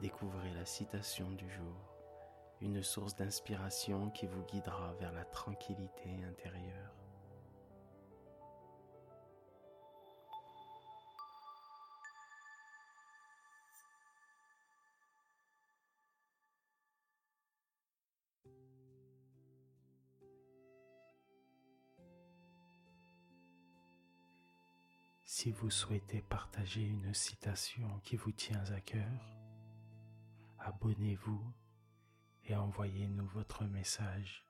découvrez la citation du jour, une source d'inspiration qui vous guidera vers la tranquillité intérieure. Si vous souhaitez partager une citation qui vous tient à cœur, abonnez-vous et envoyez-nous votre message.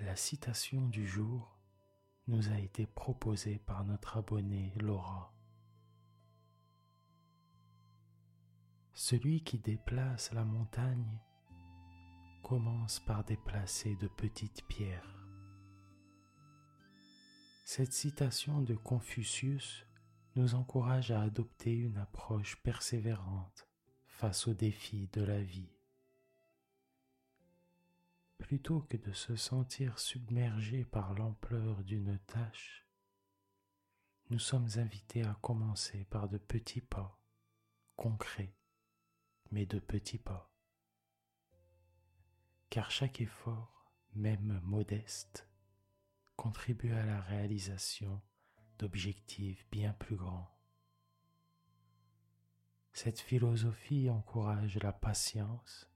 La citation du jour nous a été proposée par notre abonnée Laura. Celui qui déplace la montagne commence par déplacer de petites pierres. Cette citation de Confucius nous encourage à adopter une approche persévérante face aux défis de la vie. Plutôt que de se sentir submergé par l'ampleur d'une tâche, nous sommes invités à commencer par de petits pas, concrets, mais de petits pas. Car chaque effort, même modeste, contribue à la réalisation d'objectifs bien plus grands. Cette philosophie encourage la patience,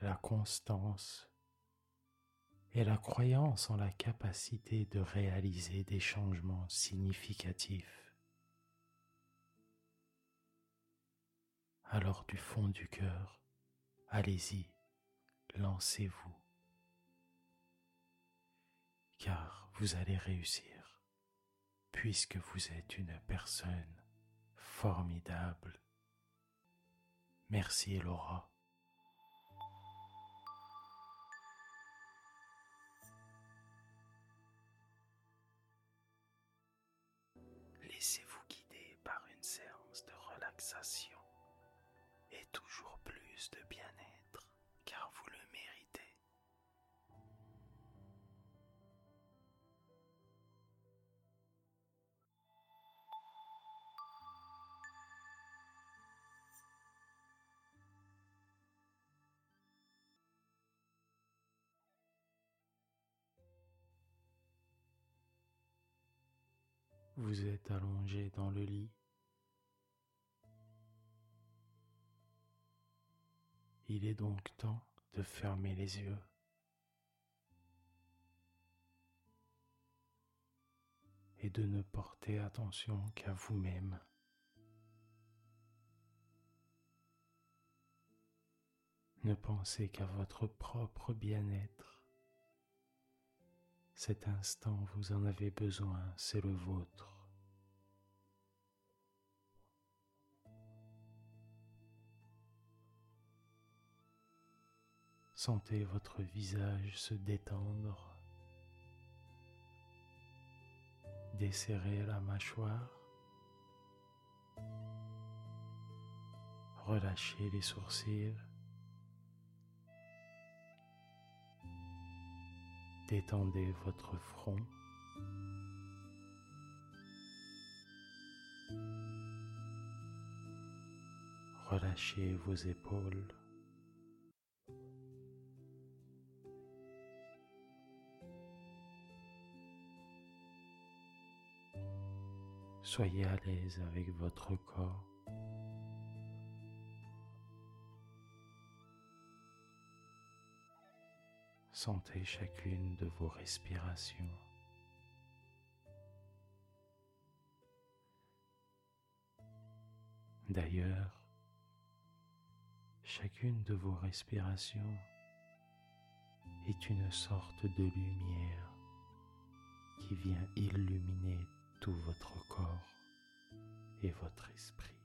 la constance et la croyance en la capacité de réaliser des changements significatifs. Alors du fond du cœur, allez-y, lancez-vous car vous allez réussir, puisque vous êtes une personne formidable. Merci Laura. Vous êtes allongé dans le lit. Il est donc temps de fermer les yeux. Et de ne porter attention qu'à vous-même. Ne pensez qu'à votre propre bien-être. Cet instant, vous en avez besoin, c'est le vôtre. Sentez votre visage se détendre. Desserrez la mâchoire. Relâchez les sourcils. Détendez votre front. Relâchez vos épaules. Soyez à l'aise avec votre corps. Sentez chacune de vos respirations. D'ailleurs, chacune de vos respirations est une sorte de lumière qui vient illuminer tout votre corps et votre esprit.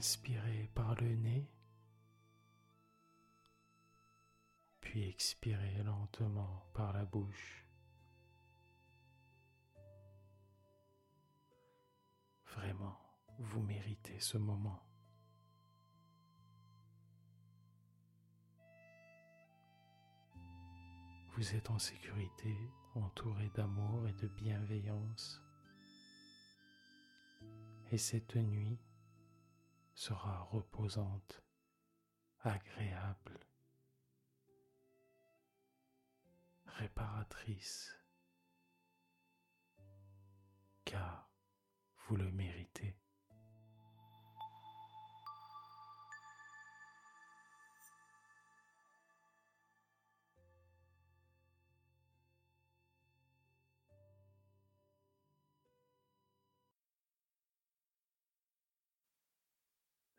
Inspirez par le nez, puis expirez lentement par la bouche. Vraiment, vous méritez ce moment. Vous êtes en sécurité, entouré d'amour et de bienveillance. Et cette nuit sera reposante, agréable, réparatrice, car vous le méritez.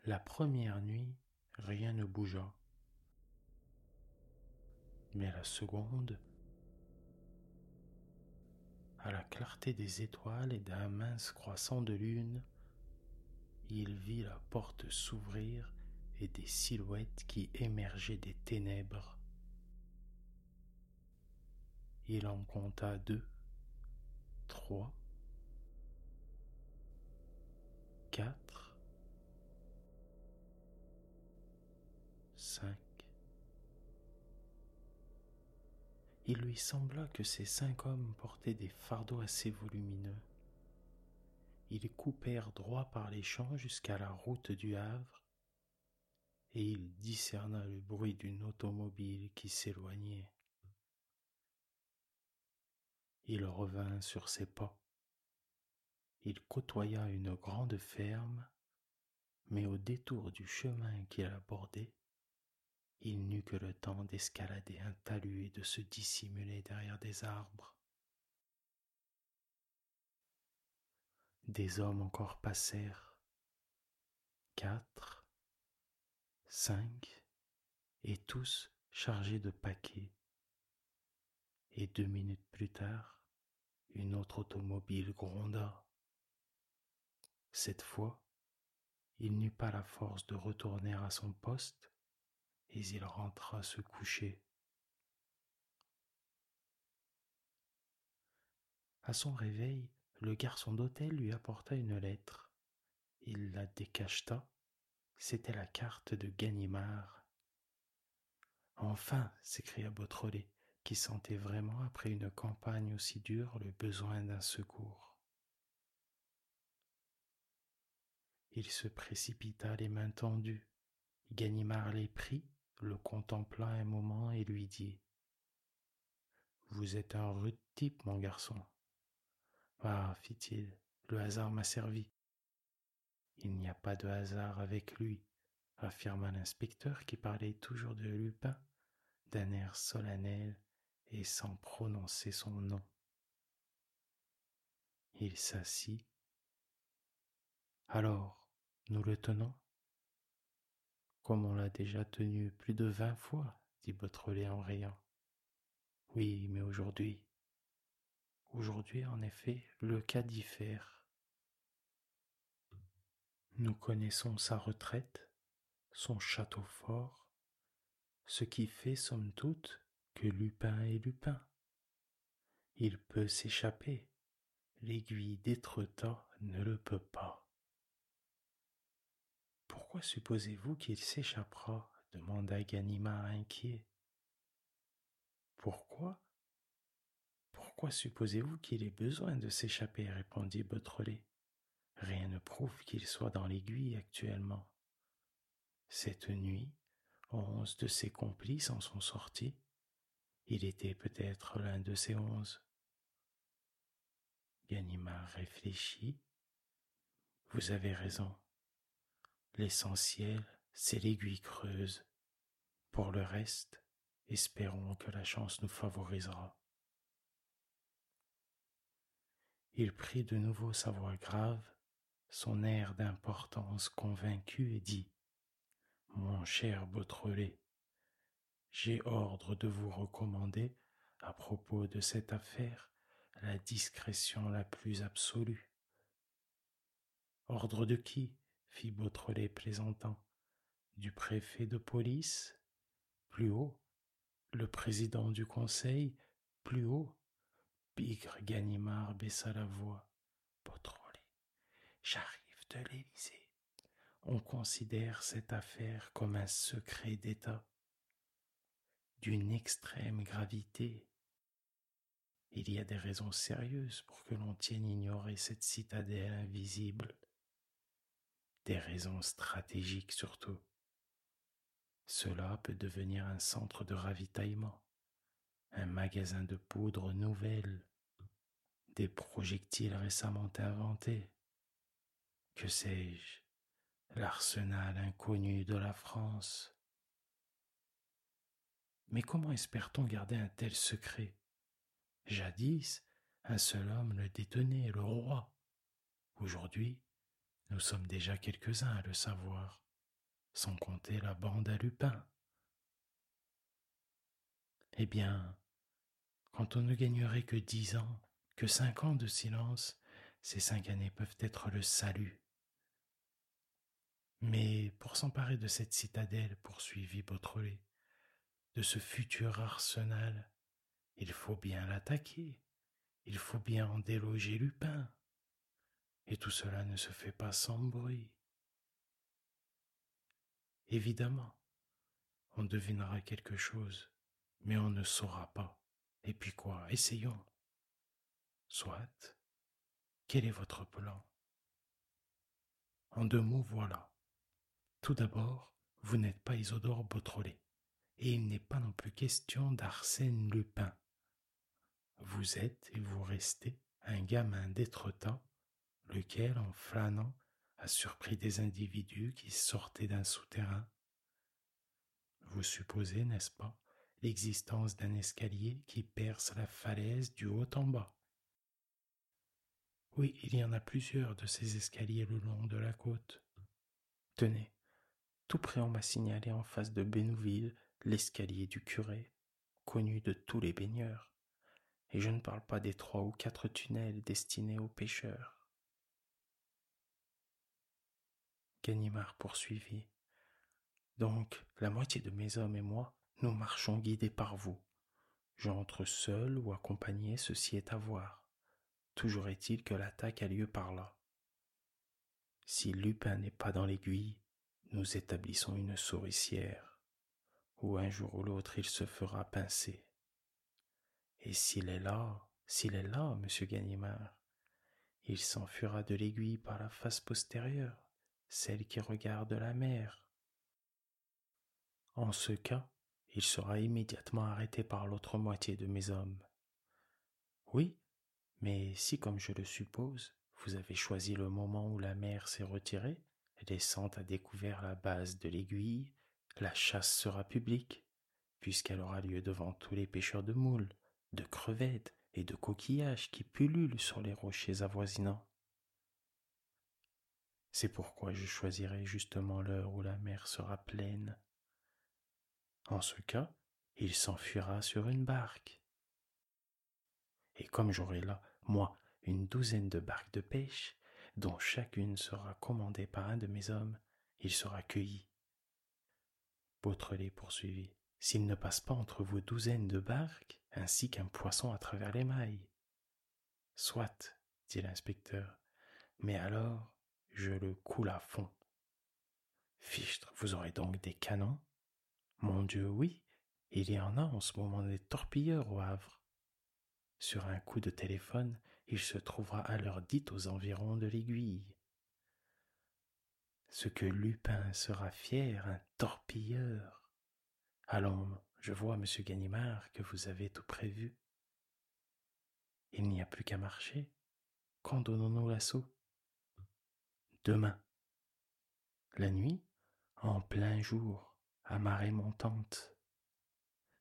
La première nuit, rien ne bougea. Mais la seconde, à la clarté des étoiles et d'un mince croissant de lune, il vit la porte s'ouvrir et des silhouettes qui émergeaient des ténèbres. Il en compta deux, trois, quatre, Il lui sembla que ces cinq hommes portaient des fardeaux assez volumineux. Ils coupèrent droit par les champs jusqu'à la route du Havre, et il discerna le bruit d'une automobile qui s'éloignait. Il revint sur ses pas. Il côtoya une grande ferme, mais au détour du chemin qu'il abordait, il n'eut que le temps d'escalader un talus et de se dissimuler derrière des arbres. Des hommes encore passèrent, quatre, cinq, et tous chargés de paquets. Et deux minutes plus tard, une autre automobile gronda. Cette fois, il n'eut pas la force de retourner à son poste, et il rentra se coucher. À son réveil, le garçon d'hôtel lui apporta une lettre. Il la décacheta. C'était la carte de Ganimard. Enfin, s'écria Beautrelet, qui sentait vraiment, après une campagne aussi dure, le besoin d'un secours. Il se précipita les mains tendues. Ganimard les prit le contempla un moment et lui dit Vous êtes un rude type, mon garçon. Ah, fit-il, le hasard m'a servi. Il n'y a pas de hasard avec lui, affirma l'inspecteur qui parlait toujours de Lupin d'un air solennel et sans prononcer son nom. Il s'assit. Alors, nous le tenons? Comme on l'a déjà tenu plus de vingt fois, dit Beautrelet en riant. Oui, mais aujourd'hui. Aujourd'hui, en effet, le cas diffère. Nous connaissons sa retraite, son château fort, ce qui fait, somme toute, que Lupin est Lupin. Il peut s'échapper, l'aiguille d'Étretat ne le peut pas. Pourquoi supposez-vous qu'il s'échappera? demanda Ganimard inquiet. Pourquoi? Pourquoi supposez-vous qu'il ait besoin de s'échapper? répondit Beautrelet. Rien ne prouve qu'il soit dans l'aiguille actuellement. Cette nuit, onze de ses complices en sont sortis. Il était peut-être l'un de ces onze. Ganimard réfléchit. Vous avez raison. L'essentiel, c'est l'aiguille creuse. Pour le reste, espérons que la chance nous favorisera. Il prit de nouveau sa voix grave, son air d'importance convaincu et dit Mon cher Beautrelet, j'ai ordre de vous recommander, à propos de cette affaire, la discrétion la plus absolue. Ordre de qui? Fit Beautrelet plaisantant. Du préfet de police Plus haut. Le président du conseil Plus haut. Bigre Ganimard baissa la voix. Beautrelet, j'arrive de l'Élysée. On considère cette affaire comme un secret d'État d'une extrême gravité. Il y a des raisons sérieuses pour que l'on tienne ignorer cette citadelle invisible, des raisons stratégiques surtout. Cela peut devenir un centre de ravitaillement, un magasin de poudre nouvelle, des projectiles récemment inventés. Que sais-je, l'arsenal inconnu de la France. Mais comment espère-t-on garder un tel secret? Jadis, un seul homme le détenait, le roi. Aujourd'hui, nous sommes déjà quelques-uns à le savoir, sans compter la bande à Lupin. Eh bien, quand on ne gagnerait que dix ans, que cinq ans de silence, ces cinq années peuvent être le salut. Mais pour s'emparer de cette citadelle, poursuivit Beautrelet, de ce futur arsenal, il faut bien l'attaquer, il faut bien en déloger Lupin. Et tout cela ne se fait pas sans bruit. Évidemment, on devinera quelque chose, mais on ne saura pas. Et puis quoi, essayons. Soit. Quel est votre plan? En deux mots, voilà. Tout d'abord, vous n'êtes pas Isodore Beautrelet, et il n'est pas non plus question d'Arsène Lupin. Vous êtes et vous restez un gamin d'Étretat, lequel, en flânant, a surpris des individus qui sortaient d'un souterrain. Vous supposez, n'est-ce pas, l'existence d'un escalier qui perce la falaise du haut en bas. Oui, il y en a plusieurs de ces escaliers le long de la côte. Tenez, tout près on m'a signalé en face de Bénouville l'escalier du curé, connu de tous les baigneurs et je ne parle pas des trois ou quatre tunnels destinés aux pêcheurs. Ganimard poursuivit. Donc, la moitié de mes hommes et moi, nous marchons guidés par vous. J'entre seul ou accompagné, ceci est à voir. Toujours est-il que l'attaque a lieu par là. Si Lupin n'est pas dans l'aiguille, nous établissons une souricière, où un jour ou l'autre il se fera pincer. Et s'il est là, s'il est là, monsieur Ganimard, il s'enfuira de l'aiguille par la face postérieure, celle qui regarde la mer. En ce cas, il sera immédiatement arrêté par l'autre moitié de mes hommes. Oui, mais si, comme je le suppose, vous avez choisi le moment où la mer s'est retirée, laissant à découvert la base de l'aiguille, la chasse sera publique, puisqu'elle aura lieu devant tous les pêcheurs de moules, de crevettes et de coquillages qui pullulent sur les rochers avoisinants. C'est pourquoi je choisirai justement l'heure où la mer sera pleine. En ce cas, il s'enfuira sur une barque. Et comme j'aurai là, moi, une douzaine de barques de pêche, dont chacune sera commandée par un de mes hommes, il sera cueilli. Beautrelet poursuivit. S'il ne passe pas entre vos douzaines de barques, ainsi qu'un poisson à travers les mailles. Soit, dit l'inspecteur, mais alors je le coule à fond. Fichtre, vous aurez donc des canons? Mon Dieu, oui, il y en a en ce moment des torpilleurs au Havre. Sur un coup de téléphone, il se trouvera à l'heure dite aux environs de l'aiguille. Ce que Lupin sera fier, un torpilleur. Allons, je vois, monsieur Ganimard, que vous avez tout prévu. Il n'y a plus qu'à marcher. Quand donnons-nous l'assaut Demain. La nuit, en plein jour, à marée montante.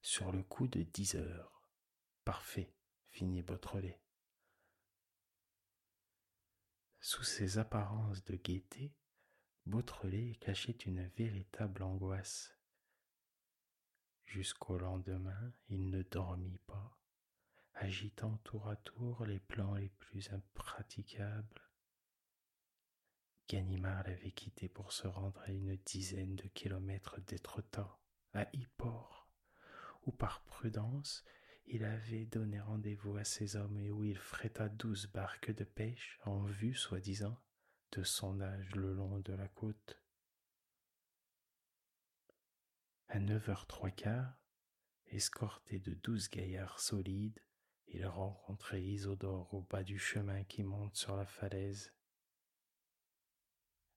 Sur le coup de dix heures. Parfait, finit Beautrelet. Sous ces apparences de gaieté, Beautrelet cachait une véritable angoisse. Jusqu'au lendemain, il ne dormit pas, agitant tour à tour les plans les plus impraticables. Ganimard l'avait quitté pour se rendre à une dizaine de kilomètres d'Étretat, à Yport, où par prudence il avait donné rendez-vous à ses hommes et où il fréta douze barques de pêche en vue, soi-disant, de sondage le long de la côte. À neuf heures trois quarts, escorté de douze gaillards solides, il rencontrait Isodore au bas du chemin qui monte sur la falaise.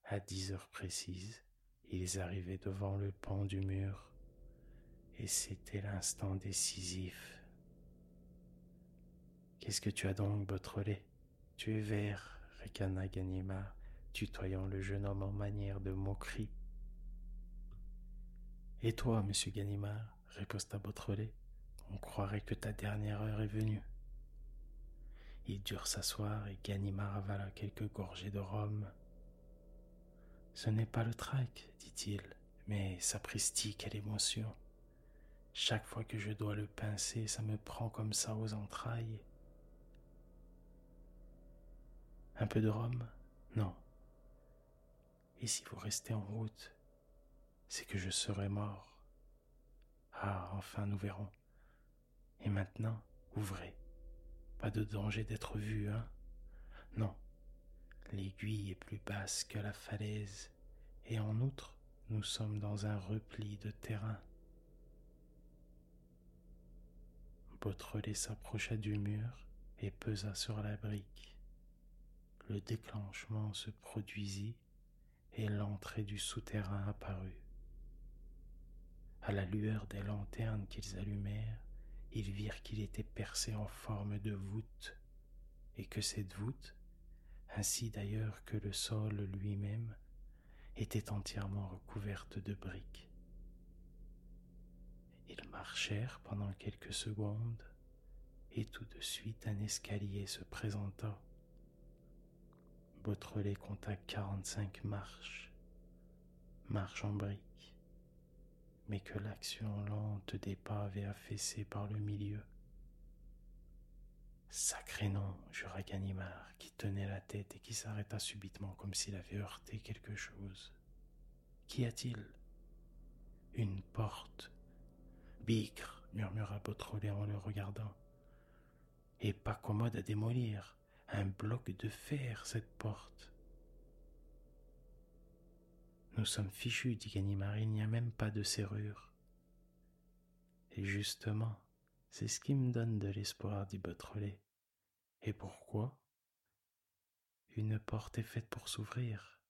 À dix heures précises, ils arrivaient devant le pan du mur, et c'était l'instant décisif. Qu'est-ce que tu as donc, Beautrelet? Tu es vert, ricana Ganimard, tutoyant le jeune homme en manière de moquerie. Et toi, monsieur Ganimard riposta Beautrelet, on croirait que ta dernière heure est venue. Ils durent s'asseoir et Ganimard avala quelques gorgées de rhum. Ce n'est pas le trac, dit-il, mais sapristi, quelle émotion. Chaque fois que je dois le pincer, ça me prend comme ça aux entrailles. Un peu de rhum? Non. Et si vous restez en route, c'est que je serai mort. Ah, enfin, nous verrons. Et maintenant, ouvrez. Pas de danger d'être vu, hein? Non. L'aiguille est plus basse que la falaise, et en outre, nous sommes dans un repli de terrain. Beautrelet s'approcha du mur et pesa sur la brique. Le déclenchement se produisit et l'entrée du souterrain apparut. À la lueur des lanternes qu'ils allumèrent, ils virent qu'il était percé en forme de voûte, et que cette voûte, ainsi d'ailleurs que le sol lui-même, était entièrement recouverte de briques. Ils marchèrent pendant quelques secondes, et tout de suite un escalier se présenta. Beautrelet compta quarante-cinq marches, marches en briques mais que l'action lente des pas avait affaissé par le milieu. Sacré nom, jura Ganimard, qui tenait la tête et qui s'arrêta subitement comme s'il avait heurté quelque chose. Qu'y a-t-il? Une porte. Bigre, murmura Beautrelet en le regardant. Et pas commode à démolir. Un bloc de fer, cette porte. Nous sommes fichus, dit Ganimard, il n'y a même pas de serrure. Et justement, c'est ce qui me donne de l'espoir, dit Beautrelet. Et pourquoi? Une porte est faite pour s'ouvrir,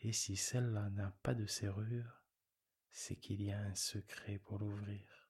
et si celle-là n'a pas de serrure, c'est qu'il y a un secret pour l'ouvrir.